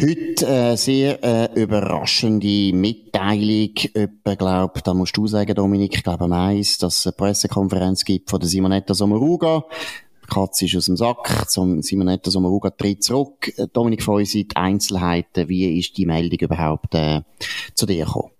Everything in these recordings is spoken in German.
Heute äh, sehr äh, überraschende Mitteilung. Etwa, glaub, da musst du sagen, Dominik, ich glaube Mais, dass es eine Pressekonferenz gibt von der Simonetta Sommaruga. Die Katze ist aus dem Sack. Simonetta Sommaruga tritt zurück. Dominik Feusi, die Einzelheiten. Wie ist die Meldung überhaupt äh, zu dir gekommen?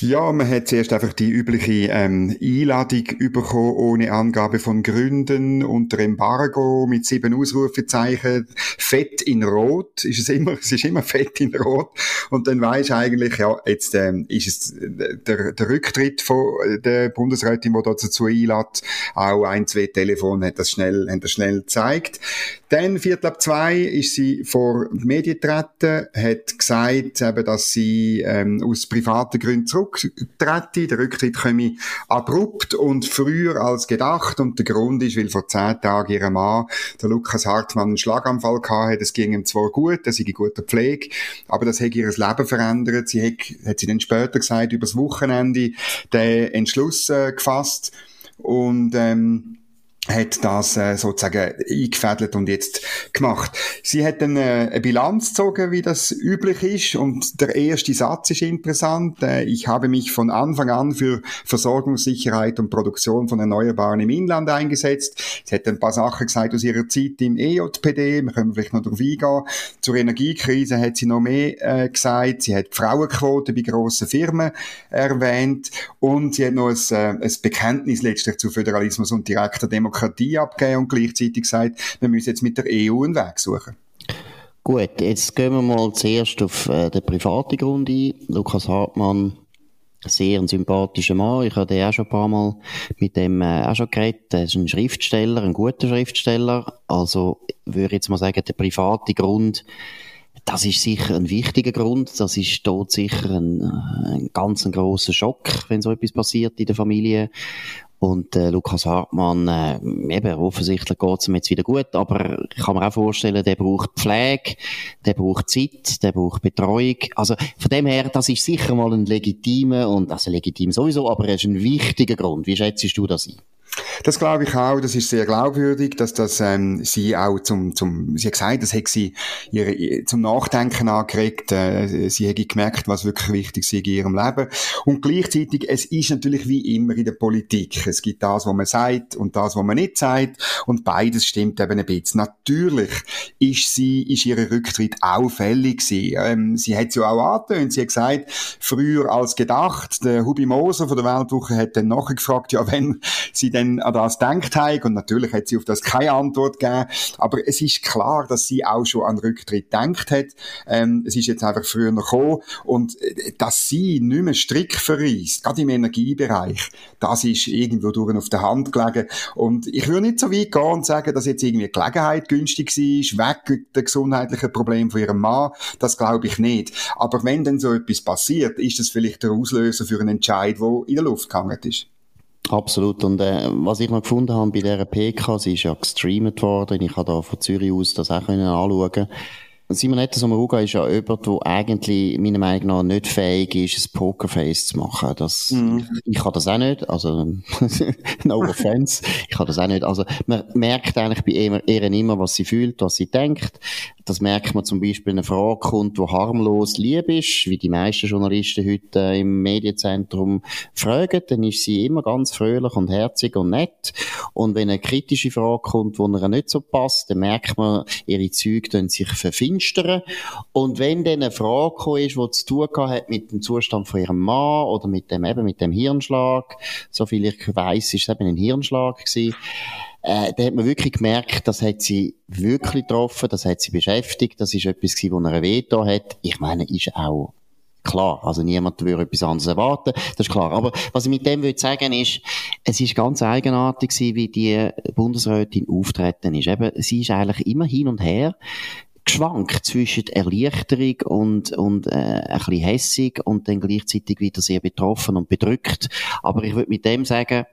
Ja, man hat zuerst einfach die übliche ähm, Einladung bekommen, ohne Angabe von Gründen, unter Embargo, mit sieben Ausrufezeichen, fett in Rot, ist es immer, es ist immer fett in Rot. Und dann weisst eigentlich, ja, jetzt ähm, ist es der, der Rücktritt von der Bundesrätin, die dazu einlädt, auch ein, zwei Telefone hat das schnell, hat das schnell gezeigt. Dann, Viertel ab zwei, ist sie vor die Medien getreten, hat gesagt, eben, dass sie ähm, aus privaten Gründen zurücktrete. Der Rücktritt komme abrupt und früher als gedacht. Und der Grund ist, weil vor zehn Tagen ihr Mann, der Lukas Hartmann, einen Schlaganfall hatte. Es ging ihm zwar gut, er sei in guter Pflege, aber das hat ihr Leben verändert. Sie hat, hat sie dann später gesagt, übers Wochenende den Entschluss äh, gefasst. Und ähm, hat das äh, sozusagen eingefädelt und jetzt gemacht. Sie hat dann äh, eine Bilanz gezogen, wie das üblich ist und der erste Satz ist interessant. Äh, ich habe mich von Anfang an für Versorgungssicherheit und Produktion von Erneuerbaren im Inland eingesetzt. Sie hat ein paar Sachen gesagt aus ihrer Zeit im EJPD, wir können vielleicht noch darauf eingehen. Zur Energiekrise hat sie noch mehr äh, gesagt. Sie hat die Frauenquote bei grossen Firmen erwähnt und sie hat noch ein, äh, ein Bekenntnis letztlich zu Föderalismus und direkter Demokratie Demokratie abgeben und gleichzeitig sagt, wir müssen jetzt mit der EU einen Weg suchen. Gut, jetzt gehen wir mal zuerst auf äh, den privaten Grund ein. Lukas Hartmann, sehr ein sympathischer Mann. Ich habe auch schon ein paar Mal mit dem äh, auch schon geredet. Er ist ein Schriftsteller, ein guter Schriftsteller. Also würde ich jetzt mal sagen, der private Grund, das ist sicher ein wichtiger Grund. Das ist dort sicher ein, äh, ein ganz ein grosser Schock, wenn so etwas passiert in der Familie. Und äh, Lukas Hartmann, äh, eben, offensichtlich geht's ihm jetzt wieder gut, aber ich kann mir auch vorstellen, der braucht Pflege, der braucht Zeit, der braucht Betreuung. Also von dem her, das ist sicher mal ein legitimer, und also legitim sowieso, aber er ist ein wichtiger Grund. Wie schätzt du das ein? Das glaube ich auch, das ist sehr glaubwürdig, dass das ähm, sie auch zum, zum, sie hat gesagt, das hat sie ihre, zum Nachdenken angeregt, äh, sie hat gemerkt, was wirklich wichtig ist in ihrem Leben. Und gleichzeitig, es ist natürlich wie immer in der Politik. Es gibt das, was man sagt und das, was man nicht sagt und beides stimmt eben ein bisschen. Natürlich ist sie, ist ihre Rücktritt auffällig gewesen. Ähm, sie hat es ja auch angetönt, sie hat gesagt, früher als gedacht, der Hubi Moser von der Weltwoche hat dann nachgefragt, ja, wenn sie dann an das denkt haben. Und natürlich hat sie auf das keine Antwort gegeben. Aber es ist klar, dass sie auch schon an Rücktritt denkt hat. Ähm, es ist jetzt einfach früher noch gekommen. Und äh, dass sie nicht mehr Strick verreist, gerade im Energiebereich, das ist irgendwo durch auf der Hand gelegen. Und ich würde nicht so weit gehen und sagen, dass jetzt irgendwie Gelegenheit günstig war, weg der gesundheitlichen Problem von ihrem Mann. Das glaube ich nicht. Aber wenn dann so etwas passiert, ist das vielleicht der Auslöser für einen Entscheid, der in der Luft gehangen ist. Absolut. Und äh, was ich noch gefunden habe bei dieser PK, sie ist ja gestreamt worden. Ich habe da von Zürich aus das auch können anschauen Simonetta Sommaruga ist ja jemand, der eigentlich meiner Meinung nach nicht fähig ist, ein Pokerface zu machen. Das, mm. ich, ich kann das auch nicht. Also, no offense. ich kann das auch nicht. Also, man merkt eigentlich bei ihr, ihr immer, was sie fühlt, was sie denkt. Das merkt man zum Beispiel, eine Frage kommt, die harmlos lieb ist, wie die meisten Journalisten heute im Medienzentrum fragen, dann ist sie immer ganz fröhlich und herzig und nett. Und wenn eine kritische Frage kommt, die ihr nicht so passt, dann merkt man, ihre Züge sich verfinstern. Und wenn dann eine Frage ist, die zu tun hat mit dem Zustand von ihrem Mann oder mit dem, eben mit dem Hirnschlag, so viel ich weiss, ist es eben ein Hirnschlag gewesen, äh, da hat man wirklich gemerkt, das hat sie wirklich getroffen, das hat sie beschäftigt, das ist etwas gewesen, wo er Veto hat. Ich meine, ist auch klar. Also niemand würde etwas anderes erwarten. Das ist klar. Aber was ich mit dem würde sagen ist, es ist ganz eigenartig gewesen, wie die Bundesrätin auftreten ist. Eben, sie ist eigentlich immer hin und her geschwankt zwischen Erleichterung und, und äh, ein bisschen hässig und dann gleichzeitig wieder sehr betroffen und bedrückt. Aber ich würde mit dem sagen,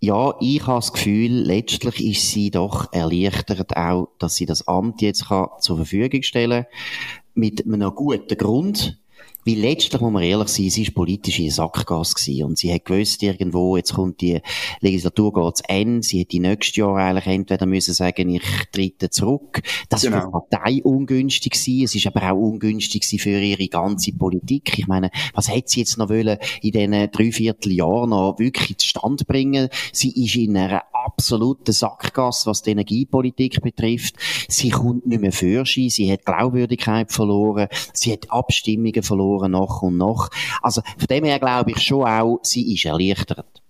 Ja, ich habe das Gefühl, letztlich ist sie doch erleichtert auch, dass sie das Amt jetzt kann zur Verfügung stellen kann. Mit einem guten Grund. Weil letztlich, muss man ehrlich sein, sie war politisch in Sackgas gewesen. Und sie hat gewusst, irgendwo, jetzt kommt die Legislatur geht zu Ende. Sie hätte nächstes Jahr eigentlich entweder müssen sagen, ich trete zurück. Das genau. war für die Partei ungünstig gewesen. Es ist aber auch ungünstig gewesen für ihre ganze Politik. Ich meine, was hätte sie jetzt noch wollen, in diesen dreiviertel Jahren noch wirklich zustande bringen? Sie ist in einer absoluten Sackgasse, was die Energiepolitik betrifft. Sie kommt nicht mehr für sie. Sie hat Glaubwürdigkeit verloren. Sie hat Abstimmungen verloren nach und nach. Also von dem her glaube ich schon auch, sie ist erleichtert.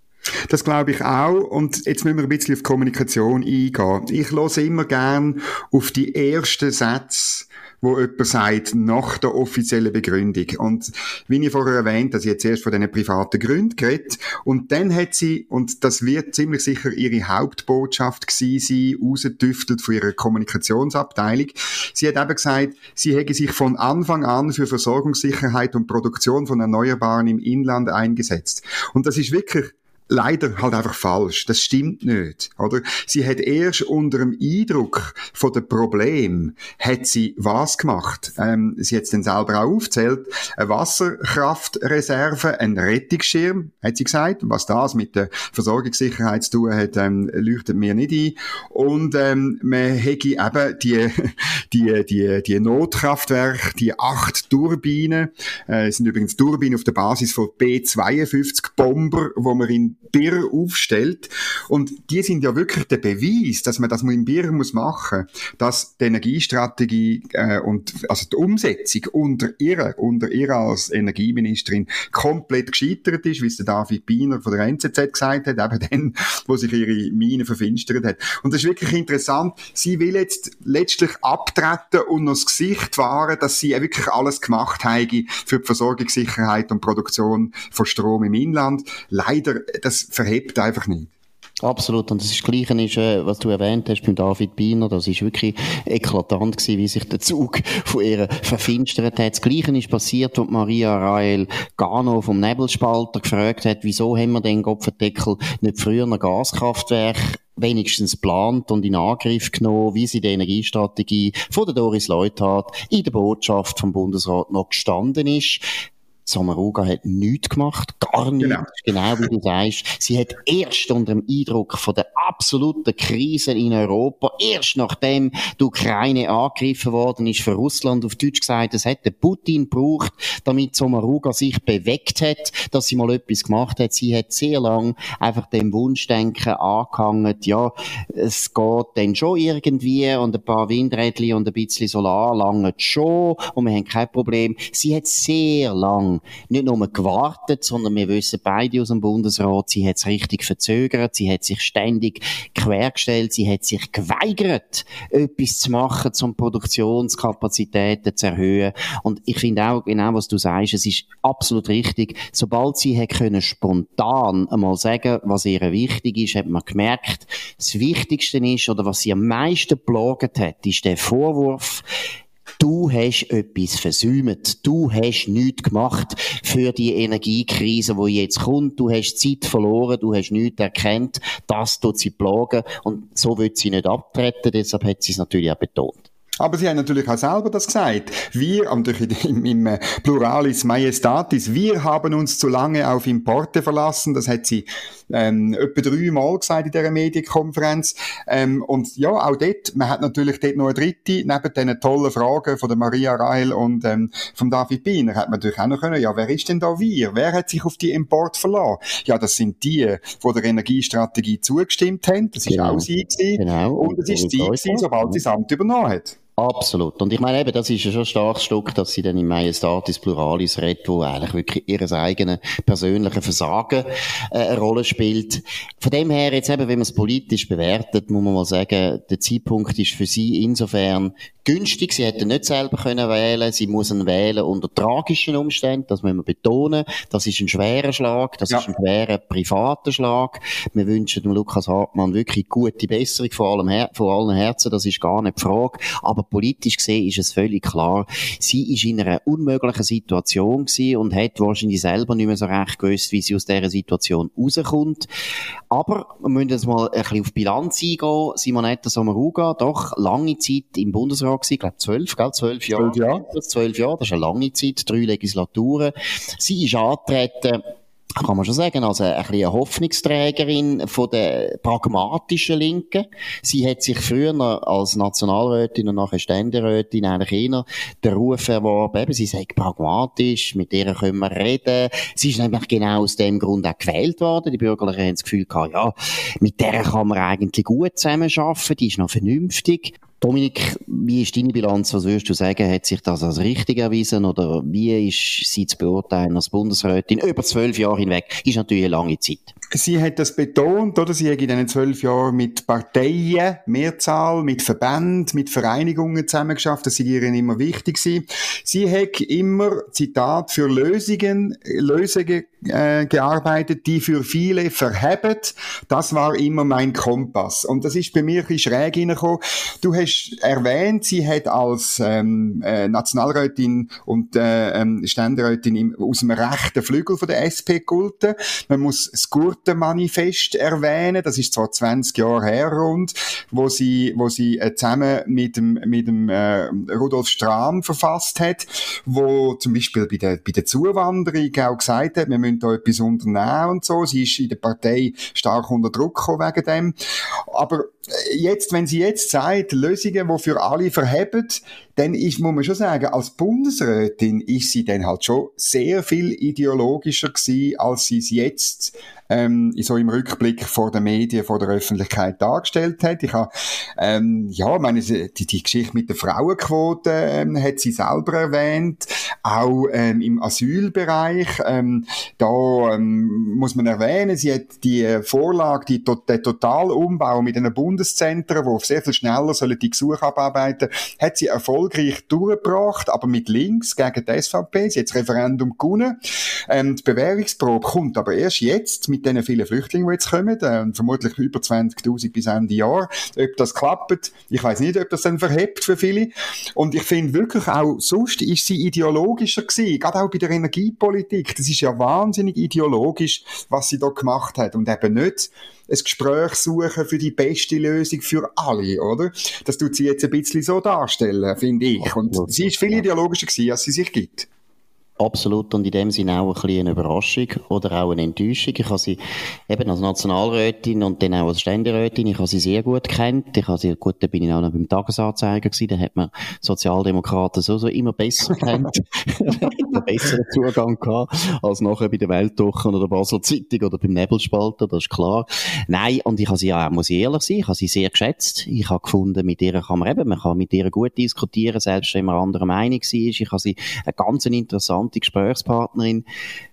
Das glaube ich auch. Und jetzt müssen wir ein bisschen auf Kommunikation eingehen. Ich höre immer gern auf die ersten Sätze wo jemand sagt, nach der offiziellen Begründung. Und wie ich vorher erwähnt, dass sie jetzt erst von diesen privaten Gründen geredet. Und dann hat sie, und das wird ziemlich sicher ihre Hauptbotschaft gewesen sein, rausgetüftelt von ihrer Kommunikationsabteilung. Sie hat eben gesagt, sie hätte sich von Anfang an für Versorgungssicherheit und Produktion von Erneuerbaren im Inland eingesetzt. Und das ist wirklich leider halt einfach falsch. Das stimmt nicht, oder? Sie hat erst unter dem Eindruck von dem Problem hat sie was gemacht? Ähm, sie hat es dann selber auch aufzählt. Eine Wasserkraftreserve, ein Rettungsschirm, hat sie gesagt. Was das mit der Versorgungssicherheit zu tun hat, ähm, leuchtet mir nicht ein. Und ähm, man hätte eben die, die, die, die Notkraftwerke, die acht Turbinen, äh, sind übrigens Turbinen auf der Basis von B-52 Bomber, wo man in Bier aufstellt. Und die sind ja wirklich der Beweis, dass man das in Bier muss machen, dass die Energiestrategie äh, und also die Umsetzung unter ihr, unter ihr als Energieministerin komplett gescheitert ist, wie es der David Biener von der NZZ gesagt hat, eben dann, wo sich ihre Mine verfinstert hat. Und das ist wirklich interessant. Sie will jetzt letztlich abtreten und noch das Gesicht wahren, dass sie wirklich alles gemacht habe für die Versorgungssicherheit und Produktion von Strom im Inland. Leider, das verhebt einfach nicht. Absolut. Und das, ist das Gleiche ist, äh, was du erwähnt hast beim David Biener. Das ist wirklich eklatant gewesen, wie sich der Zug von ihr verfinstert hat. Das Gleiche ist passiert, als Maria Rael Gano vom Nebelspalter gefragt hat, wieso haben wir den Kopfendeckel nicht früher ein Gaskraftwerk wenigstens plant und in Angriff genommen, wie sie die Energiestrategie von der Doris Leuthard in der Botschaft vom Bundesrat noch gestanden ist. Samaruga hat nichts gemacht, gar nichts, genau. genau wie du sagst. Sie hat erst unter dem Eindruck von der absoluten Krise in Europa, erst nachdem die Ukraine angegriffen worden ist für Russland, auf Deutsch gesagt, es hätte Putin gebraucht, damit Samaruga sich bewegt hat, dass sie mal etwas gemacht hat. Sie hat sehr lang einfach dem Wunschdenken angehangen, ja, es geht dann schon irgendwie und ein paar Windrädchen und ein bisschen Solar lange schon und wir haben kein Problem. Sie hat sehr lang nicht nur gewartet, sondern wir wissen beide aus dem Bundesrat, sie hat es richtig verzögert, sie hat sich ständig quergestellt, sie hat sich geweigert, etwas zu machen, um Produktionskapazitäten zu erhöhen. Und ich finde auch genau, was du sagst, es ist absolut richtig. Sobald sie hat können spontan einmal sagen, was ihr wichtig ist, hat man gemerkt, das Wichtigste ist, oder was sie am meisten plaget hat, ist der Vorwurf, Du hast etwas versäumt. Du hast nichts gemacht für die Energiekrise, die jetzt kommt. Du hast Zeit verloren. Du hast nichts erkannt. Das tut sie plagen. Und so wird sie nicht abtreten. Deshalb hat sie es natürlich auch betont. Aber sie haben natürlich auch selber das gesagt. Wir, im, im äh, Pluralis Majestatis, wir haben uns zu lange auf Importe verlassen. Das hat sie ähm, etwa dreimal gesagt in dieser Medienkonferenz. Ähm, und ja, auch dort, man hat natürlich dort noch eine dritte, neben diesen tollen Fragen von der Maria Reil und ähm, von David Biener, hat man natürlich auch noch können, ja, wer ist denn da wir? Wer hat sich auf die Import verlassen? Ja, das sind die, die der Energiestrategie zugestimmt haben. Das genau. ist auch sie gewesen. Genau. Und es ist sie gewesen, sobald sie das Amt übernommen hat. Absolut. Und ich meine eben, das ist ja schon ein starkes Stück, dass sie dann im Majestatis Pluralis redet, wo eigentlich wirklich ihres eigenen persönlichen Versagen äh, eine Rolle spielt. Von dem her jetzt eben, wenn man es politisch bewertet, muss man mal sagen, der Zeitpunkt ist für sie insofern günstig. Sie hätte nicht selber können wählen. Sie muss ihn wählen unter tragischen Umständen. Das müssen wir betonen. Das ist ein schwerer Schlag. Das ja. ist ein schwerer privater Schlag. Wir wünschen dem Lukas Hartmann wirklich gute Besserung vor allem, Her vor allen Herzen. Das ist gar nicht die Frage. Aber politisch gesehen ist es völlig klar, sie ist in einer unmöglichen Situation gewesen und hat wahrscheinlich selber nicht mehr so recht gewusst, wie sie aus dieser Situation rauskommt. Aber wir müssen jetzt mal ein bisschen auf Bilanz eingehen. Simonetta Sommaruga, doch lange Zeit im Bundesrat gewesen, ich glaube zwölf, gell? zwölf Jahre. Zwölf Jahre. Zwölf Jahre, das ist eine lange Zeit, drei Legislaturen. Sie ist angetreten, kann man schon sagen, also ein bisschen eine Hoffnungsträgerin von der pragmatischen Linken. Sie hat sich früher als Nationalrätin und nachher Ständerätin eigentlich eher den Ruf erworben, eben, sie sei pragmatisch, mit der können wir reden. Sie ist nämlich genau aus dem Grund auch gewählt worden. Die Bürgerlichen haben das Gefühl gehabt, ja, mit der kann man eigentlich gut zusammenarbeiten, die ist noch vernünftig. Dominik, wie ist deine Bilanz? Was würdest du sagen? Hat sich das als richtig erwiesen oder wie ist sie zu beurteilen als Bundesrätin über zwölf Jahre hinweg? Ist natürlich eine lange Zeit. Sie hat das betont, oder? Sie hat in diesen zwölf Jahren mit Parteien, Mehrzahl, mit Verbänden, mit Vereinigungen zusammengeschafft. Das ist ihr immer wichtig gewesen. Sie hat immer, Zitat, für Lösungen, Lösungen äh, gearbeitet, die für viele verheben. Das war immer mein Kompass. Und das ist bei mir ein bisschen schräg hineingekommen. Du hast erwähnt, sie hat als ähm, äh, Nationalrätin und äh, ähm, Ständerätin im, aus dem rechten Flügel von der SP gelten. Man muss das Gurtenmanifest erwähnen. Das ist zwar 20 Jahre her rund, wo sie, wo sie äh, zusammen mit dem, mit dem äh, Rudolf Strahm verfasst hat, wo zum Beispiel bei der, bei der Zuwanderung auch gesagt hat, wir müssen da etwas unternehmen und so. Sie ist in der Partei stark unter Druck gekommen wegen dem. Aber äh, jetzt, wenn sie jetzt sagt, Lösungen, die für alle verheben, dann ist, muss man schon sagen, als Bundesrätin ist sie dann halt schon sehr viel ideologischer gewesen, als sie es jetzt ähm, so im Rückblick vor den Medien, vor der Öffentlichkeit dargestellt hat. Ich habe, ähm, ja, meine, die, die Geschichte mit der Frauenquote ähm, hat sie selber erwähnt, auch ähm, im Asylbereich. Ähm, da ähm, muss man erwähnen, sie hat die Vorlage, die, der Totalumbau mit einem Bundeszentren, wo sehr viel schneller sollen die Gesuche abarbeiten, hat sie erfolgreich durchgebracht, aber mit links gegen die SVP. Sie hat das Referendum gewonnen. Ähm, die Bewährungsprobe kommt aber erst jetzt mit den vielen Flüchtlingen, die jetzt kommen, äh, vermutlich über 20.000 bis Ende Jahr. Ob das klappt, ich weiß nicht, ob das dann verhebt für viele. Und ich finde wirklich auch, sonst ist sie ideologischer gewesen, gerade auch bei der Energiepolitik. Das ist ja wahnsinnig ideologisch, was sie da gemacht hat und eben nicht ein Gespräch suchen für die beste Lösung für alle, oder? Das tut sie jetzt ein bisschen so darstellen, finde ich. Und sie ist viel ideologischer gewesen, als sie sich gibt. Absolut und in dem Sinne auch ein bisschen eine Überraschung oder auch eine Enttäuschung. Ich habe sie eben als Nationalrätin und dann auch als Ständerätin, ich habe sie sehr gut kennt. Ich habe sie, gut, da bin ich auch noch beim Tagesanzeiger gewesen, da hat man Sozialdemokraten so, so immer besser kennt. einen besseren Zugang gehabt, als nachher bei der Weltwoche oder der Basel Zeitung oder beim Nebelspalter, das ist klar. Nein, und ich habe sie ja, muss ich ehrlich sein, ich habe sie sehr geschätzt. Ich habe gefunden, mit ihr kann man eben, man kann mit ihr gut diskutieren, selbst wenn man anderer Meinung war. Ich habe sie eine ganz interessante interessante Gesprächspartnerin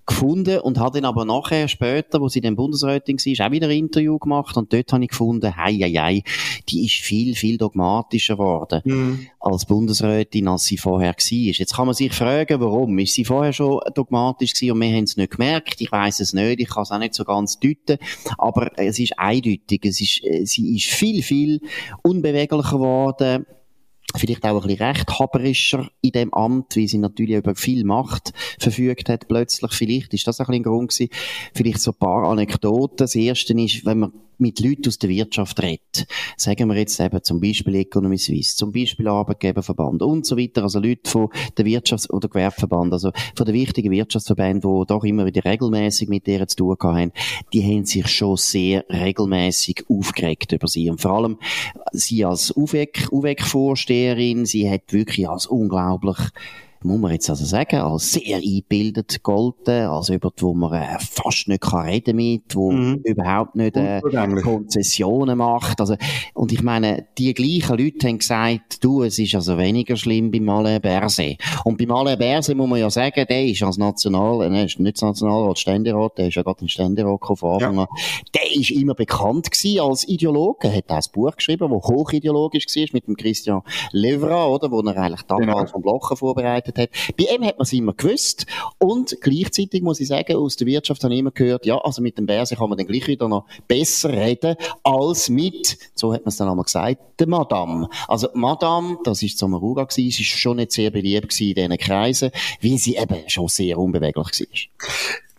gefunden und habe dann aber nachher später, wo sie dann Bundesrätin war, auch wieder ein Interview gemacht und dort habe ich gefunden, hei, hei, hei, die ist viel, viel dogmatischer geworden mhm. als Bundesrätin, als sie vorher war. Jetzt kann man sich fragen, warum? Ist sie vorher schon dogmatisch gewesen und wir haben es nicht gemerkt? Ich weiß es nicht, ich kann es auch nicht so ganz deuten, aber es ist eindeutig, es ist, äh, sie ist viel, viel unbeweglicher geworden, vielleicht auch ein bisschen rechthaberischer in dem Amt, weil sie natürlich über viel Macht verfügt hat plötzlich. Vielleicht ist das ein bisschen ein Grund gewesen. Vielleicht so ein paar Anekdoten. Das erste ist, wenn man mit Leuten aus der Wirtschaft redet. Sagen wir jetzt eben zum Beispiel Economy Suisse, zum Beispiel Arbeitgeberverband und so weiter, also Leute von der Wirtschafts- oder Gewerbeverband, also von den wichtigen Wirtschaftsverbänden, die doch immer wieder regelmäßig mit denen zu tun haben, die haben sich schon sehr regelmäßig aufgeregt über sie. Und vor allem sie als UWEC-Vorsteherin, sie hat wirklich als unglaublich muss man jetzt also sagen, als sehr eingebildet golden, als jemand, wo man äh, fast nicht kann reden mit, wo mhm. überhaupt nicht äh, Konzessionen macht. Also, und ich meine, die gleichen Leute haben gesagt, du, es ist also weniger schlimm bei Alain Berset. Und bei Alain Berset muss man ja sagen, der ist als National, äh, ist nicht als Nationalrat, Ständerat, der ist ja gerade im Ständerat von Anfang. Der ist immer bekannt gewesen als Ideologe. Er hat auch ein Buch geschrieben, das hochideologisch war, mit dem Christian Levra, oder, wo er eigentlich die genau. vom Blochen vorbereitet hat. Bei ihm hat man es immer gewusst. Und gleichzeitig muss ich sagen, aus der Wirtschaft habe ich immer gehört, ja, also mit dem Bärse kann man dann gleich wieder noch besser reden, als mit, so hat man es dann einmal gesagt, der Madame. Also, Madame, das ist Sommaruga gewesen, ist schon nicht sehr beliebt in diesen Kreisen, weil sie eben schon sehr unbeweglich war.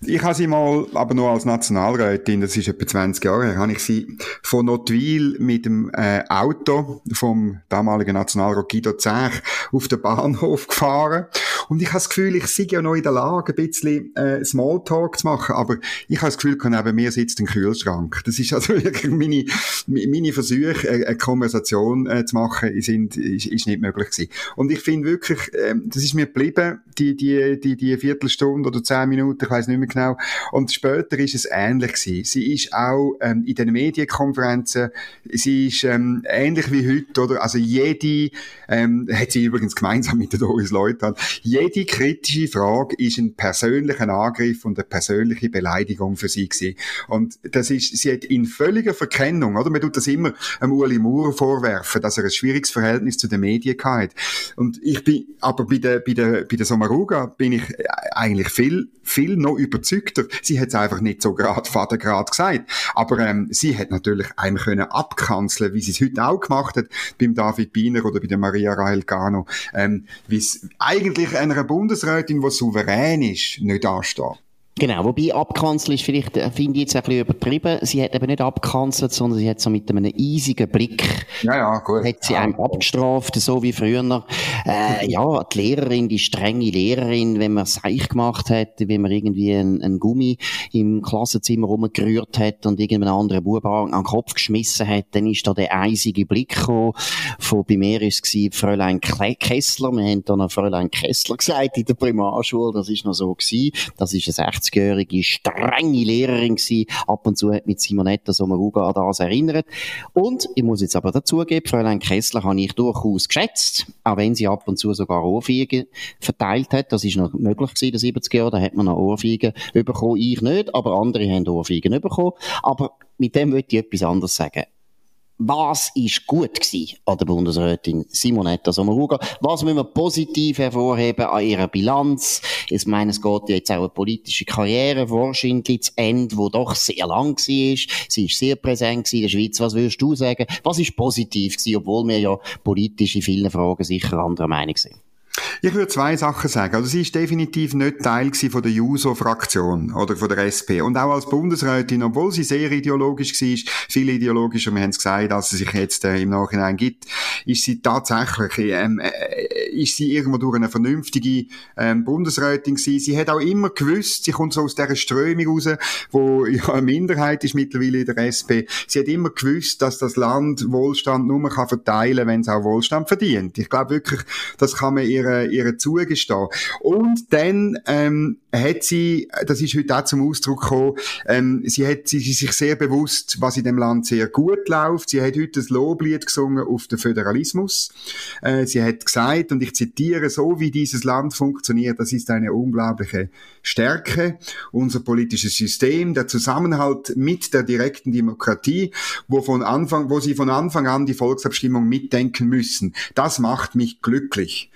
Ich habe sie mal, aber nur als Nationalrätin, das ist etwa 20 Jahre her, habe ich sie von Notwil mit dem äh, Auto vom damaligen Nationalrat Guido Zech auf den Bahnhof gefahren. Und ich habe das Gefühl, ich sei ja noch in der Lage, ein bisschen äh, Smalltalk zu machen, aber ich habe das Gefühl, neben mir sitzt ein Kühlschrank. Das ist also wirklich meine, meine Versuche, äh, eine Konversation äh, zu machen, sind, ist, ist nicht möglich gewesen. Und ich finde wirklich, äh, das ist mir geblieben, die, die, die, die Viertelstunde oder zehn Minuten, ich weiß nicht mehr genau. Und später ist es ähnlich gewesen. Sie ist auch ähm, in den Medienkonferenzen, sie ist ähm, ähnlich wie heute, oder? Also jede, ähm, hat sie übrigens gemeinsam mit der Doris Leuthard, jede kritische Frage ist ein persönlicher Angriff und eine persönliche Beleidigung für sie gewesen. Und das ist, sie hat in völliger Verkennung, oder? Man tut das immer einem Uli Maurer vorwerfen, dass er ein schwieriges Verhältnis zu den Medien hat. Und ich bin, aber bei der, bei der, bei der Sommaruga bin ich eigentlich viel, viel noch überzeugter. Sie hat es einfach nicht so gerade vatergrad gesagt. Aber ähm, sie hat natürlich einem können abkanzeln, wie sie es heute auch gemacht hat, beim David Biener oder bei der Maria Rahel Gano, ähm, wie es eigentlich einer Bundesrätin, die souverän ist, nicht ansteht. Genau, wobei abkanzeln ist vielleicht, äh, finde ich jetzt ein bisschen übertrieben. Sie hat eben nicht abkanzelt, sondern sie hat so mit einem eisigen Blick, ja, ja, gut. hat sie einem abgestraft, so wie früher. Äh, ja, die Lehrerin, die strenge Lehrerin, wenn man Seich gemacht hat, wenn man irgendwie einen, einen Gummi im Klassenzimmer rumgerührt hat und irgendeinen anderen Bub an, den Kopf geschmissen hat, dann ist da der eisige Blick gekommen. Von, bei mir ist es Fräulein Kessler. Wir haben da noch Fräulein Kessler gesagt in der Primarschule. Das ist noch so gewesen. Das ist ein 60-jährige, strenge Lehrerin gewesen. Ab und zu hat mit Simonetta Sommaruga an das erinnert. Und ich muss jetzt aber dazugeben, Fräulein Kessler habe ich durchaus geschätzt, auch wenn sie ab und zu sogar Ohrfeigen verteilt hat. Das ist noch möglich gewesen, in den 70er Jahren. Da hat man noch Ohrfeigen bekommen. Ich nicht, aber andere haben Ohrfeigen bekommen. Aber mit dem möchte ich etwas anderes sagen was ist gut gewesen an der Bundesrätin Simonetta Sommaruga? Was müssen wir positiv hervorheben an ihrer Bilanz? Ich meine, es geht jetzt auch eine politische Karriere wahrscheinlich zu Ende, wo doch sehr lang war. Sie ist sehr präsent in der Schweiz. Was würdest du sagen? Was ist positiv gewesen, obwohl wir ja politisch in vielen Fragen sicher anderer Meinung sind? Ich würde zwei Sachen sagen. Also sie ist definitiv nicht Teil von der JUSO-Fraktion oder von der SP. Und auch als Bundesrätin, obwohl sie sehr ideologisch war, viel ideologischer, wir haben es gesagt, als sie sich jetzt äh, im Nachhinein gibt, ist sie tatsächlich, ähm, äh, ist sie irgendwo durch eine vernünftige ähm, Bundesrätin gewesen. Sie hat auch immer gewusst, sie kommt so aus dieser Strömung raus, wo ja eine Minderheit ist mittlerweile in der SP. Sie hat immer gewusst, dass das Land Wohlstand nur kann verteilen, wenn es auch Wohlstand verdient. Ich glaube wirklich, das kann man ihr ihr, ihr zugestehen. Und dann ähm, hat sie, das ist heute auch zum Ausdruck gekommen, ähm, sie hat sie, sie sich sehr bewusst, was in dem Land sehr gut läuft. Sie hat heute das Loblied gesungen auf den Föderalismus. Äh, sie hat gesagt, und ich zitiere, so wie dieses Land funktioniert, das ist eine unglaubliche Stärke. Unser politisches System, der Zusammenhalt mit der direkten Demokratie, wo von Anfang, wo sie von Anfang an die Volksabstimmung mitdenken müssen. Das macht mich glücklich.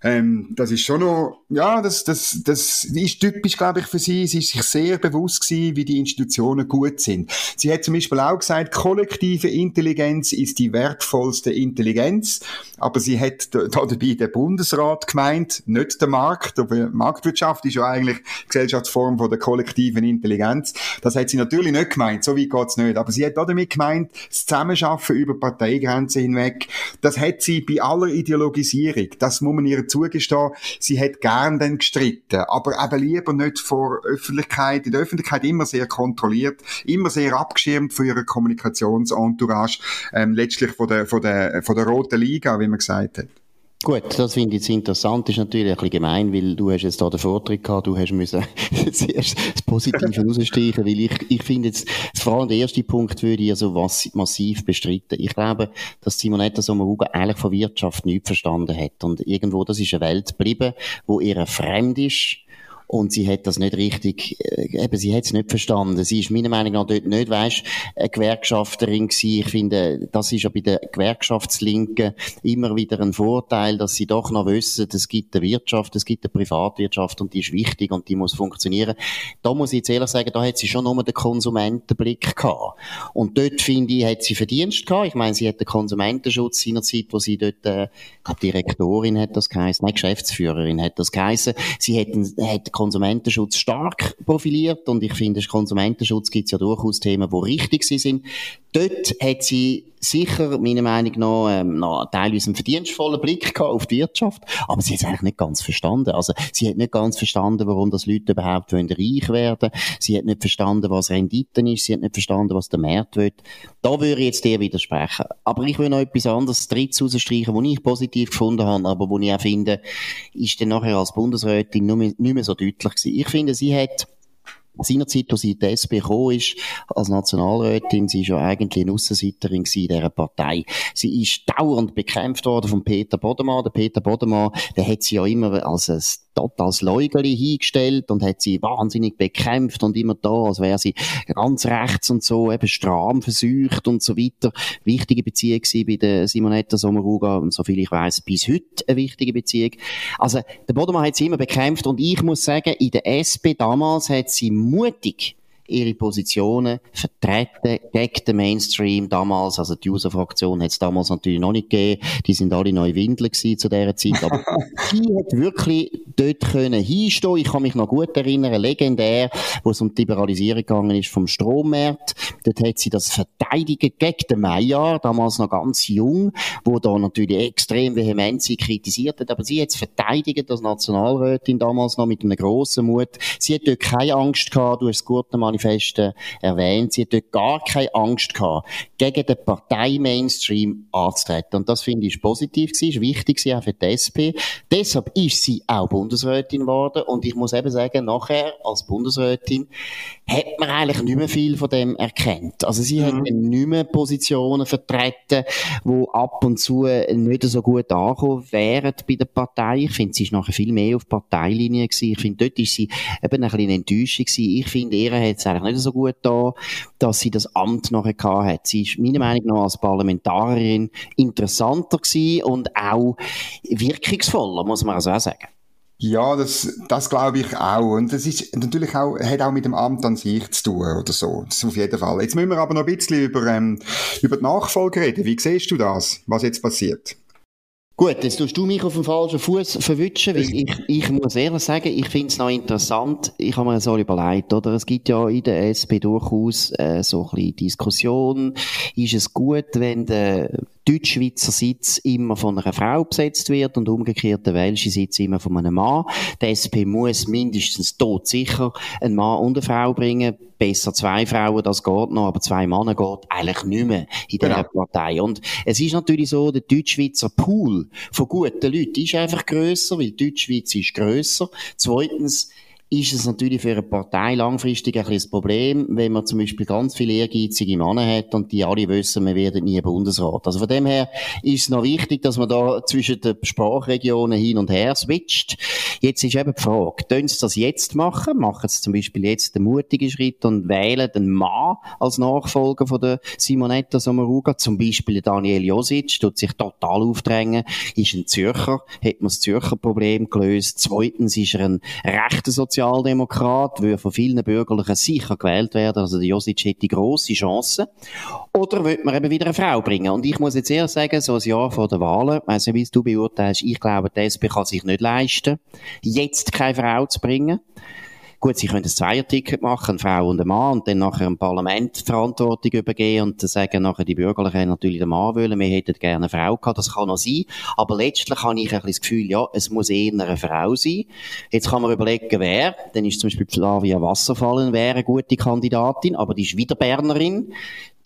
Ähm, das ist schon noch, ja, das, das, das ist typisch, glaube ich, für sie. Sie ist sich sehr bewusst gewesen, wie die Institutionen gut sind. Sie hat zum Beispiel auch gesagt, kollektive Intelligenz ist die wertvollste Intelligenz. Aber sie hat da, dabei den Bundesrat gemeint, nicht der Markt. Aber Marktwirtschaft ist ja eigentlich Gesellschaftsform von der kollektiven Intelligenz. Das hat sie natürlich nicht gemeint. So weit geht's nicht. Aber sie hat auch damit gemeint, das Zusammenschaffen über Parteigrenzen hinweg. Das hat sie bei aller Ideologisierung. Das muss man ihr zugestehen, sie hat gern dann gestritten, aber eben lieber nicht vor Öffentlichkeit, in der Öffentlichkeit immer sehr kontrolliert, immer sehr abgeschirmt von ihrer Kommunikationsentourage, ähm, letztlich von der, von der, von der roten Liga, wie man gesagt hat. Gut, das finde ich interessant. Ist natürlich ein bisschen gemein, weil du hast jetzt da den Vortritt gehabt, du hast müssen zuerst das Positive rausstreichen, weil ich, ich finde jetzt, vor allem der erste Punkt würde ich also was massiv bestreiten. Ich glaube, dass Simonetta Sommaruga eigentlich von Wirtschaft nichts verstanden hat. Und irgendwo, das ist eine Welt geblieben, wo ihr fremd ist und sie hat das nicht richtig, äh, eben, sie hat es nicht verstanden. Sie ist meiner Meinung nach dort nicht, weisst, eine Gewerkschafterin gewesen. Ich finde, das ist ja bei den Gewerkschaftslinken immer wieder ein Vorteil, dass sie doch noch wissen, es gibt eine Wirtschaft, es gibt eine Privatwirtschaft und die ist wichtig und die muss funktionieren. Da muss ich jetzt ehrlich sagen, da hat sie schon nur den Konsumentenblick gehabt. Und dort, finde ich, hat sie Verdienst gehabt. Ich meine, sie hat den Konsumentenschutz seinerzeit, wo sie dort, äh, ich glaube, Direktorin hat das geheißen, nein, Geschäftsführerin hat das geheißen. Sie hat, hat Konsumentenschutz stark profiliert und ich finde, Konsumentenschutz gibt es ja durchaus Themen, die richtig sind. Dort hat sie sicher, meiner Meinung nach, ähm, noch teilweise einen verdienstvollen Blick gehabt auf die Wirtschaft, aber sie hat es eigentlich nicht ganz verstanden. Also, sie hat nicht ganz verstanden, warum das Leute überhaupt wollen reich werden Sie hat nicht verstanden, was Renditen ist. Sie hat nicht verstanden, was der Markt will. Da würde ich jetzt dir widersprechen. Aber ich will noch etwas anderes drittes rausstreichen, was ich positiv gefunden habe, aber wo ich auch finde, ist dann nachher als Bundesrätin nicht mehr so deutlich gewesen. Ich finde, sie hat seinerzeit, als sie in die SP gekommen ist, als Nationalrätin, sie ist ja eigentlich eine Aussenseiterin in dieser Partei. Sie ist dauernd bekämpft worden von Peter Bodemann. Der Peter Bodemann, der hat sie ja immer als ein totales Leugeli hingestellt und hat sie wahnsinnig bekämpft und immer da, als wäre sie ganz rechts und so, eben Stram versucht und so weiter. Wichtige Beziehung bei der Simonetta Sommaruga, und soviel ich weiß bis heute eine wichtige Beziehung. Also, der Bodemann hat sie immer bekämpft und ich muss sagen, in der SP damals hat sie mutig ihre Positionen vertreten gegen den Mainstream damals. Also die User-Fraktion hat es damals natürlich noch nicht gegeben. Die sind alle neu Windler zu dieser Zeit. Aber sie hat wirklich dort können hinstehen. Ich kann mich noch gut erinnern, legendär, wo es um die Liberalisierung gegangen ist vom Strommarkt. Dort hat sie das verteidigen gegen den Meier, damals noch ganz jung, wo da natürlich extrem vehement sie kritisiert hat. Aber sie hat es verteidigt als Nationalrätin damals noch mit einem grossen Mut. Sie hat dort keine Angst gehabt, du hast es gut Manifesten erwähnt. Sie hat dort gar keine Angst gehabt, gegen den Partei-Mainstream anzutreten. Und das finde ich positiv gewesen, ist wichtig auch für die SP. Deshalb ist sie auch Bundesrätin geworden. Und ich muss eben sagen, nachher als Bundesrätin hat man eigentlich nicht mehr viel von dem erkannt. Also sie mhm. hat nicht mehr Positionen vertreten, wo ab und zu nicht so gut angekommen wären bei der Partei. Ich finde, sie ist nachher viel mehr auf Parteilinie gewesen. Ich finde, dort ist sie eben ein bisschen enttäuscht gewesen. Ich finde, ihr hat es eigentlich nicht so gut da, dass sie das Amt nachher hat. Sie ist meiner Meinung nach als Parlamentarierin interessanter gewesen und auch wirkungsvoller, muss man also auch sagen. Ja, das, das glaube ich auch. Und das ist natürlich auch, hat auch mit dem Amt an sich zu tun oder so. Das auf jeden Fall. Jetzt müssen wir aber noch ein bisschen über, ähm, über die Nachfolge reden. Wie siehst du das, was jetzt passiert? Gut, jetzt tust du mich auf dem falschen Fuß verwischen, weil ich, ich muss ehrlich sagen, ich finde es noch interessant. Ich habe mir so überlegt, oder? Es gibt ja in der SP durchaus äh, so ein bisschen Diskussion. Ist es gut, wenn der Deutschschweizer Sitz immer von einer Frau besetzt wird und umgekehrt der welsche Sitz immer von einem Mann. Die SP muss mindestens tot sicher einen Mann und eine Frau bringen. Besser zwei Frauen, das geht noch, aber zwei Männer geht eigentlich nicht mehr in dieser genau. Partei. Und es ist natürlich so, der Deutschschweizer Pool von guten Leuten ist einfach grösser, weil die Deutschschweiz ist grösser. Zweitens, ist es natürlich für eine Partei langfristig ein bisschen Problem, wenn man zum Beispiel ganz viele ehrgeizige Männer hat und die alle wissen, wir werden nie Bundesrat. Also von dem her ist es noch wichtig, dass man da zwischen den Sprachregionen hin und her switcht. Jetzt ist eben die Frage, können sie das jetzt machen? Machen sie zum Beispiel jetzt den mutigen Schritt und wählen den Mann als Nachfolger von der Simonetta Sommaruga? Zum Beispiel Daniel Josic, tut sich total aufdrängen, ist ein Zürcher, hat man das Zürcher Problem gelöst. Zweitens ist er ein rechter Sozial Sozialdemokrat, würde von vielen Bürgerlichen sicher gewählt werden. Also der Josic hätte grosse Chancen. Oder wird man eben wieder eine Frau bringen? Und ich muss jetzt eher sagen, so ein Jahr vor der Wahlen, nicht, wie du beurteilst, ich glaube, die SP kann sich nicht leisten, jetzt keine Frau zu bringen. Gut, sie können ein Zweierticket machen, eine Frau und ein Mann, und dann nachher im Parlament die Verantwortung übergeben und dann sagen nachher die Bürgerlichen natürlich den Mann wollen, wir hätten gerne eine Frau gehabt, das kann auch sein. Aber letztlich habe ich ein bisschen das Gefühl, ja, es muss eher eine Frau sein. Jetzt kann man überlegen, wer. Dann ist zum Beispiel Flavia Wasserfallen wäre eine gute Kandidatin, aber die ist wieder Bernerin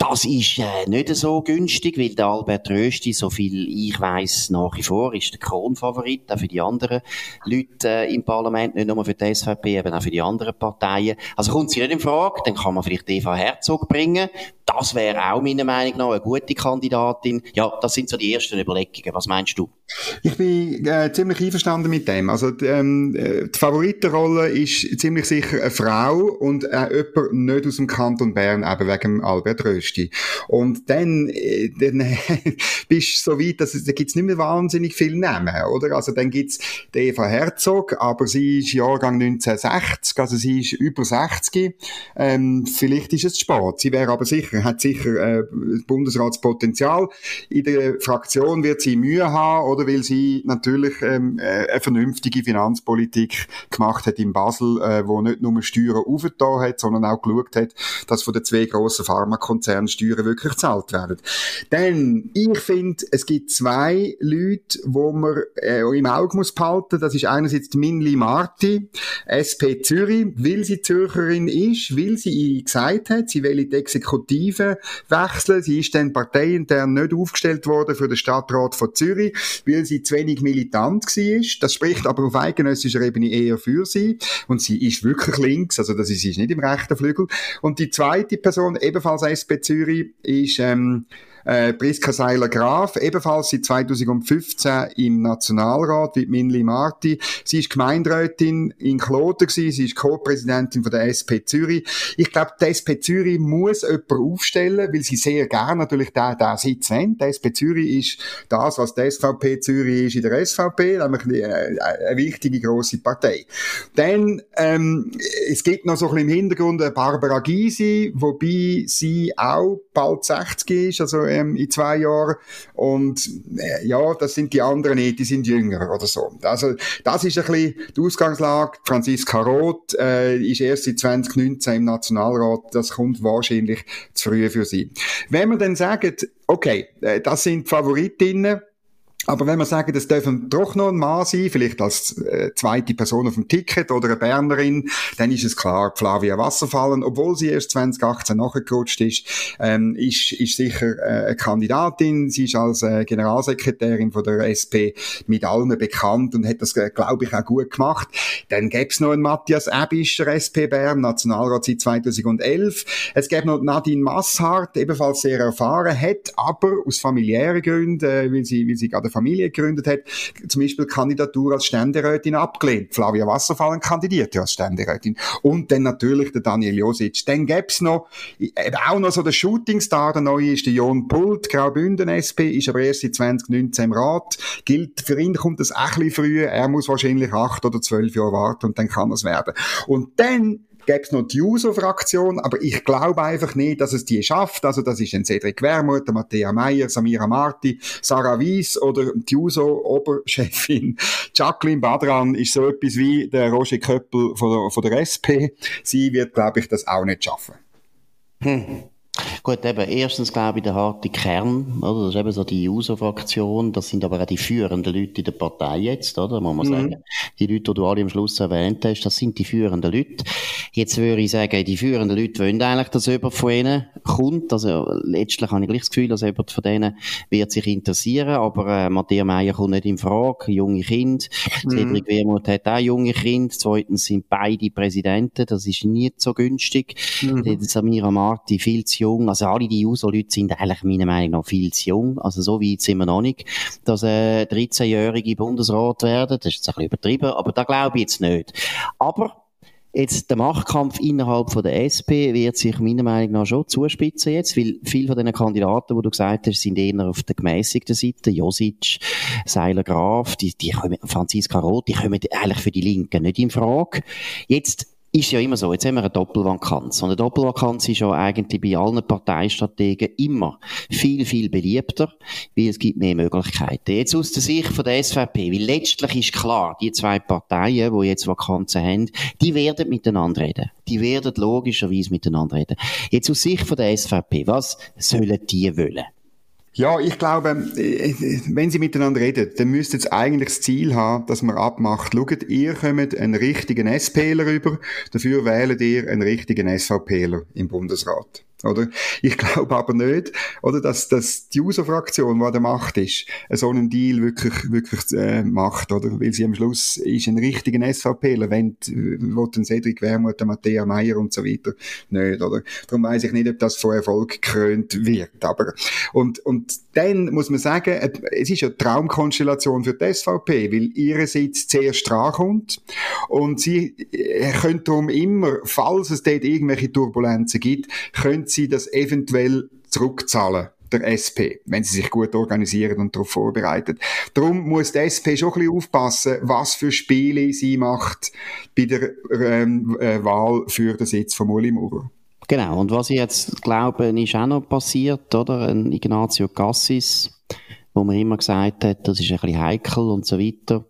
Das ist äh, nicht so günstig, weil der Albert Rösti, so viel ich weiß nach wie vor, ist der Kronfavorit, auch für die anderen Leute äh, im Parlament, nicht nur für die SVP, eben auch für die anderen Parteien. Also kommt sie nicht in Frage, dann kann man vielleicht Eva Herzog bringen. Das wäre auch meiner Meinung nach eine gute Kandidatin. Ja, das sind so die ersten Überlegungen. Was meinst du? Ich bin äh, ziemlich einverstanden mit dem. Also die, ähm, äh, die Favoritenrolle ist ziemlich sicher eine Frau und äh, jemand nicht aus dem Kanton Bern, eben wegen Albert Rösti. Und dann, äh, dann bist du so weit, dass es, da gibt's nicht mehr wahnsinnig viel Namen, oder? Also dann gibt's die Eva Herzog, aber sie ist Jahrgang 1960, also sie ist über 60. Ähm, vielleicht ist es spät. Sie wäre aber sicher, hat sicher äh, Bundesratspotenzial. In der Fraktion wird sie Mühe haben, oder? Weil sie natürlich ähm, äh, eine vernünftige Finanzpolitik gemacht hat in Basel, äh, wo nicht nur Steuern aufgetan hat, sondern auch geschaut hat, dass von den zwei grossen Pharmakonzernen Steuern wirklich gezahlt werden. Denn ich finde, es gibt zwei Leute, wo man äh, im Auge muss behalten. Das ist einerseits Minli Marti, SP Zürich, weil sie Zürcherin ist, weil sie gesagt hat, sie will die Exekutive wechseln. Sie ist dann parteiintern nicht aufgestellt worden für den Stadtrat von Zürich, weil sie zu wenig militant war. Das spricht aber auf eidgenössischer Ebene eher für sie. Und sie ist wirklich links, also das ist, sie ist nicht im rechten Flügel. Und die zweite Person, ebenfalls SP Zürich, ist ähm, äh, Priska Seiler-Graf, ebenfalls seit 2015 im Nationalrat, wie Minli Marti. Sie ist Gemeinderätin in Kloten gewesen, sie ist Co-Präsidentin von der SP Zürich. Ich glaube, die SP Zürich muss jemanden aufstellen, weil sie sehr gerne natürlich da da Sitz wollen. Die SP Zürich ist das, was die SVP Zürich ist in der SVP, nämlich eine, eine wichtige grosse Partei. Dann, ähm, es gibt noch so ein bisschen im Hintergrund Barbara Gysi, wobei sie auch bald 60 ist, also ähm, in zwei Jahren. Und äh, ja, das sind die anderen nicht, die sind jünger oder so. Also das ist ein bisschen die Ausgangslage. Franziska Roth äh, ist erst seit 2019 im Nationalrat. Das kommt wahrscheinlich zu früh für sie. Wenn man dann sagt, okay, äh, das sind Favoritinnen, aber wenn wir sagen, das dürfen doch noch ein Mann sein, vielleicht als äh, zweite Person auf dem Ticket oder eine Bernerin, dann ist es klar, Flavia Wasserfallen, obwohl sie erst 2018 nachgerutscht ist, ähm, ist, ist sicher äh, eine Kandidatin. Sie ist als äh, Generalsekretärin von der SP mit allen bekannt und hat das, äh, glaube ich, auch gut gemacht. Dann gäbe es noch einen Matthias Ebischer, SP Bern, Nationalrat seit 2011. Es gäbe noch Nadine Masshardt, ebenfalls sehr erfahren, hat aber aus familiären Gründen, äh, weil sie, weil sie gerade Familie gegründet hat, zum Beispiel Kandidatur als Ständerätin abgelehnt. Flavia Wasserfallen kandidiert ja als Ständerätin. Und dann natürlich der Daniel Josic. Dann gäb's noch, äh, auch noch so der Shootingstar, der neue ist der Jon Pult, Graubünden SP, ist aber erst seit 2019 im Rat. Gilt, für ihn kommt das ein bisschen früh. Er muss wahrscheinlich acht oder zwölf Jahre warten und dann kann es werden. Und dann gäbe es noch die Juso-Fraktion, aber ich glaube einfach nicht, dass es die schafft. Also das ist ein Cedric Wermuth, Matthäa Meyer, Samira Marti, Sarah Wies oder die Juso-Oberchefin Jacqueline Badran ist so etwas wie der Roger Köppel von der, von der SP. Sie wird, glaube ich, das auch nicht schaffen. Hm. Gut, eben, erstens glaube ich der harte Kern, oder? Das ist eben so die User-Fraktion, das sind aber auch die führenden Leute in der Partei jetzt, oder? Muss man mhm. sagen. Die Leute, die du alle am Schluss erwähnt hast, das sind die führenden Leute. Jetzt würde ich sagen, die führenden Leute wollen eigentlich, dass jemand von ihnen kommt. Also, letztlich habe ich gleich das Gefühl, dass jemand von denen wird sich interessieren, aber, äh, Matthias Meyer kommt nicht in Frage, junge Kind. Mhm. Cedric Wermuth hat auch junge Kind. Zweitens sind beide Präsidenten, das ist nicht so günstig. Mhm. Samira Marti viel zu jung. Also alle die User-Leute sind eigentlich meiner Meinung nach viel zu jung. Also so weit sind wir noch nicht, dass äh, 13-jährige Bundesrat werden. Das ist jetzt ein bisschen übertrieben, aber da glaube ich jetzt nicht. Aber Jetzt, der Machtkampf innerhalb von der SP wird sich meiner Meinung nach schon zuspitzen jetzt, weil viele von den Kandidaten, die du gesagt hast, sind eher auf der gemäßigten Seite. Josic, Seiler Graf, die, die kommen, Franziska Roth, die kommen eigentlich für die Linken nicht in Frage. Jetzt ist ja immer so. Jetzt haben wir eine Doppelvakanz. Und eine Doppelvakanz ist ja eigentlich bei allen Parteistrategen immer viel, viel beliebter, weil es gibt mehr Möglichkeiten. Jetzt aus der Sicht von der SVP, weil letztlich ist klar, die zwei Parteien, die jetzt Vakanzen haben, die werden miteinander reden. Die werden logischerweise miteinander reden. Jetzt aus Sicht von der SVP, was sollen die wollen? Ja, ich glaube, äh, wenn Sie miteinander reden, dann müsst ihr eigentlich das Ziel haben, dass man abmacht. Schaut, ihr kommt einen richtigen SPler über, dafür wählt ihr einen richtigen SVPler im Bundesrat. Oder? Ich glaube aber nicht, oder, dass, dass die User-Fraktion, die an der Macht ist, so einen Deal wirklich, wirklich äh, macht, oder? Weil sie am Schluss ist ein richtiger SVPler, wenn, den Cedric Wermuth, der Matthäa Meyer und so weiter nicht, oder? Darum weiß ich nicht, ob das von Erfolg gekrönt wird, aber, und, und dann muss man sagen, es ist eine Traumkonstellation für die SVP, weil ihre Sitz zuerst drankommt und sie äh, können darum immer, falls es dort irgendwelche Turbulenzen gibt, können sie das eventuell zurückzahlen der SP, wenn sie sich gut organisieren und darauf vorbereitet. Darum muss die SP schon ein bisschen aufpassen, was für Spiele sie macht bei der ähm, äh, Wahl für den Sitz von Uli Maurer. Genau, und was ich jetzt glaube, ist auch noch passiert, oder? Ein Ignazio Cassis, wo man immer gesagt hat, das ist ein bisschen heikel und so weiter.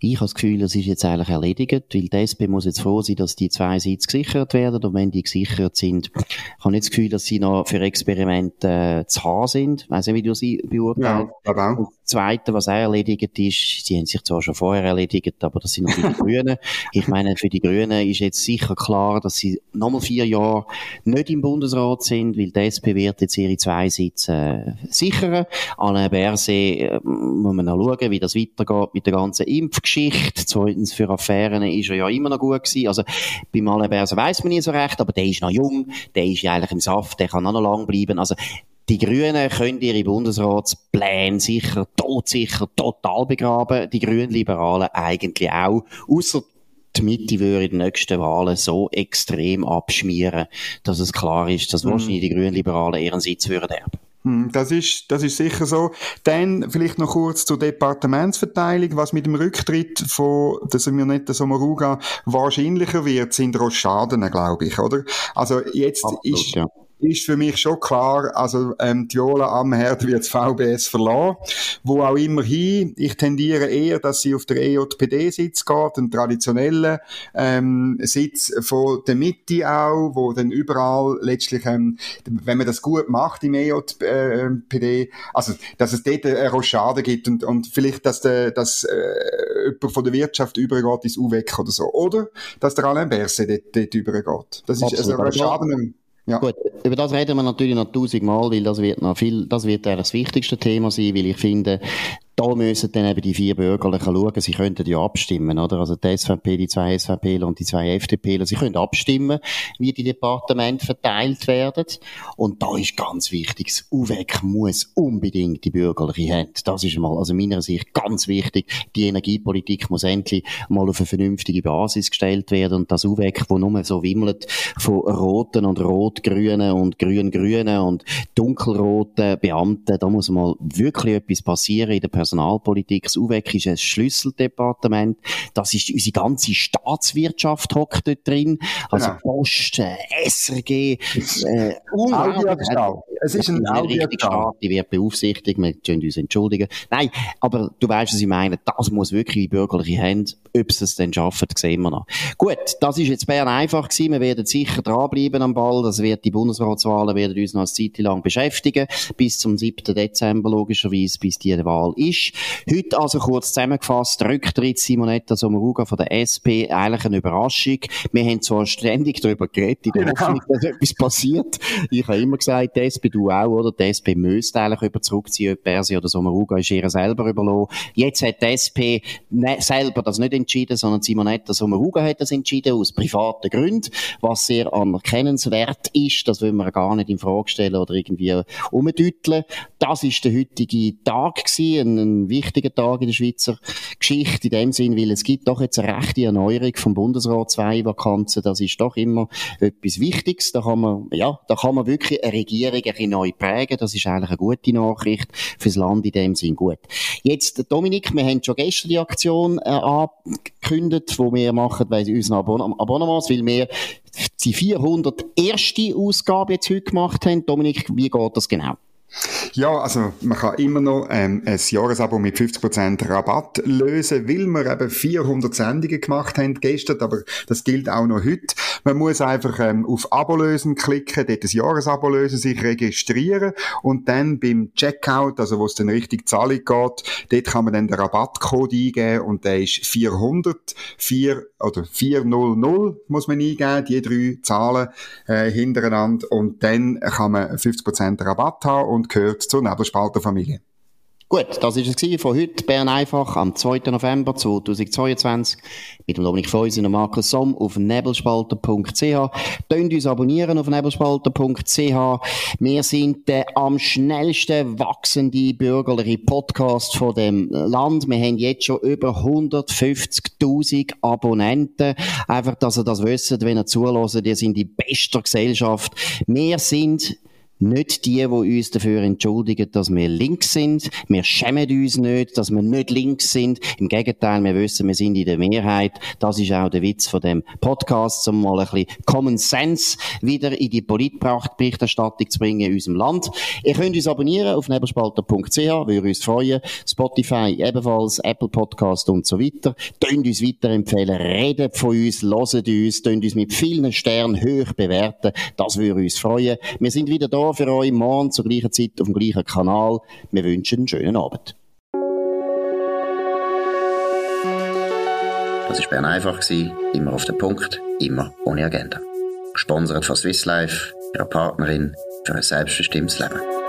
Ich habe das Gefühl, es ist jetzt eigentlich erledigt, weil die SP muss jetzt froh sein, dass die zwei Sitze gesichert werden. Und wenn die gesichert sind, habe ich nicht das Gefühl, dass sie noch für Experimente äh, zu haben sind. Ich nicht, wie du sie beurteilst. Ja, aber auch. Das Zweite, was auch erledigt ist, sie haben sich zwar schon vorher erledigt, aber das sind natürlich die Grünen. Ich meine, für die Grünen ist jetzt sicher klar, dass sie nochmal vier Jahre nicht im Bundesrat sind, weil die SP wird jetzt ihre zwei Sitze äh, sichern. An Berset äh, muss man noch schauen, wie das weitergeht mit der ganzen Impfgeschichte. Zweitens, für Affären ist er ja immer noch gut gewesen. Also, beim Alain Berset weiss man nie so recht, aber der ist noch jung, der ist ja eigentlich im Saft, der kann auch noch lang bleiben. Also, die Grünen können ihre Bundesratspläne sicher, todsicher, total begraben. Die Grünen-Liberalen eigentlich auch. Ausser die Mitte würde in den nächsten Wahlen so extrem abschmieren, dass es klar ist, dass mhm. wahrscheinlich die Grünen-Liberalen ihren Sitz würden erben. Hm, das ist, das ist sicher so. Dann vielleicht noch kurz zur Departementsverteilung. Was mit dem Rücktritt von der Simonetta Sommaruga wahrscheinlicher wird, sind Rochaden, glaube ich, oder? Also jetzt Absolut, ist, ja ist für mich schon klar, also ähm, Viola Amherd wird das VBS verlassen. Wo auch immer hin, ich tendiere eher, dass sie auf der EJPD-Sitz geht, einen traditionellen ähm, Sitz von der Mitte auch, wo dann überall letztlich, ähm, wenn man das gut macht im EJPD, also dass es dort eine Rochade gibt und, und vielleicht, dass, der, dass äh, jemand von der Wirtschaft übergeht ins UWEC oder so. Oder dass der Alain Berset dort, dort übergeht. Das ist Absolut. also Rochade ja. Gut, über das reden wir natürlich noch tausendmal, weil das wird noch viel, das wird das wichtigste Thema sein, weil ich finde, da müssen dann eben die vier Bürgerlichen schauen, sie könnten ja abstimmen, oder? Also die SVP, die zwei SVPler und die zwei FDPler, sie können abstimmen, wie die Departemente verteilt werden. Und da ist ganz wichtig, das UWEC muss unbedingt die bürgerliche Hand. Das ist mal, also meiner Sicht ganz wichtig. Die Energiepolitik muss endlich mal auf eine vernünftige Basis gestellt werden und das UWEC, wo nur so wimmelt von roten und rot-grünen und grün-grünen und dunkelroten Beamten, da muss mal wirklich etwas passieren in der Person Personalpolitik. Das UWEC ist ein Schlüsseldepartement. Das ist unsere ganze Staatswirtschaft hockt dort drin. Also genau. Post, äh, SRG, äh, Es ist ein Staat, die wird beaufsichtigt. Wir können uns entschuldigen. Nein, aber du weißt, was ich meine. Das muss wirklich die bürgerliche Hand. Ob sie es dann schaffen, sehen wir noch. Gut, das ist jetzt Bern einfach gewesen. Wir werden sicher dranbleiben am Ball. Das wird die Bundesratswahlen werden uns noch eine Zeit lang beschäftigen. Bis zum 7. Dezember logischerweise, bis die Wahl ist ist. Heute also kurz zusammengefasst, Rücktritt Simonetta Sommaruga von der SP, eigentlich eine Überraschung. Wir haben zwar ständig darüber geredet, in der genau. Hoffnung, dass etwas passiert. Ich habe immer gesagt, die SP, du auch, oder? Die SP müsste eigentlich über zurückziehen, ob Persi oder Sommaruga ist ihr selber überlassen. Jetzt hat die SP ne, selber das nicht entschieden, sondern Simonetta Sommaruga hat das entschieden, aus privaten Gründen, was sehr anerkennenswert ist. Das wollen wir gar nicht in Frage stellen oder irgendwie umdütteln. Das ist der heutige Tag gewesen, ein wichtiger Tag in der Schweizer Geschichte in dem Sinn, weil es gibt doch jetzt eine rechte Erneuerung vom Bundesrat, zwei Vakanzen, das ist doch immer etwas Wichtiges. Da kann man, ja, da kann man wirklich eine Regierung ein bisschen neu prägen. Das ist eigentlich eine gute Nachricht fürs Land in dem Sinn. Gut. Jetzt, Dominik, wir haben schon gestern die Aktion äh, angekündigt, wo wir machen, weil unseren Abonn Abonnements, weil wir die 400 erste Ausgabe jetzt heute gemacht haben. Dominik, wie geht das genau? Ja, also man kann immer noch ähm, ein Jahresabo mit 50% Rabatt lösen, weil wir eben 400 Sendungen gemacht haben gestern, aber das gilt auch noch heute. Man muss einfach ähm, auf Abo lösen klicken, dort das Jahresabo lösen, sich registrieren und dann beim Checkout, also wo es dann richtig Zahlung geht, dort kann man dann den Rabattcode eingeben und der ist 400, 4 oder 400 muss man eingeben, die drei Zahlen äh, hintereinander und dann kann man 50% Rabatt haben und gehört zur Nebelspalterfamilie. Gut, das war es von heute. Bern einfach am 2. November 2022 mit dem Dominik Feusi und Markus Somm auf nebelspalter.ch. Tönt uns abonnieren auf nebelspalter.ch. Wir sind der am schnellsten wachsende bürgerliche Podcast von dem Land. Wir haben jetzt schon über 150.000 Abonnenten. Einfach, dass ihr das wisst, wenn ihr zulässt, ihr sind die beste Gesellschaft. Wir sind nicht die, die uns dafür entschuldigen, dass wir links sind. Wir schämen uns nicht, dass wir nicht links sind. Im Gegenteil, wir wissen, wir sind in der Mehrheit. Das ist auch der Witz von dem Podcast, um mal ein bisschen Common Sense wieder in die Politberichterstattung zu bringen in unserem Land. Ihr könnt uns abonnieren auf nebelspalter.ch, würde uns freuen. Spotify ebenfalls, Apple Podcast und so weiter. Tönt uns weiterempfehlen, redet von uns, loset uns, tönt uns mit vielen Sternen hoch bewerten. Das würde uns freuen. Wir sind wieder da für euch morgen zur gleichen Zeit auf dem gleichen Kanal. Wir wünschen einen schönen Abend. Das war Bern einfach, immer auf den Punkt, immer ohne Agenda. Gesponsert von Swiss Life, ihrer Partnerin für ein selbstbestimmtes Leben.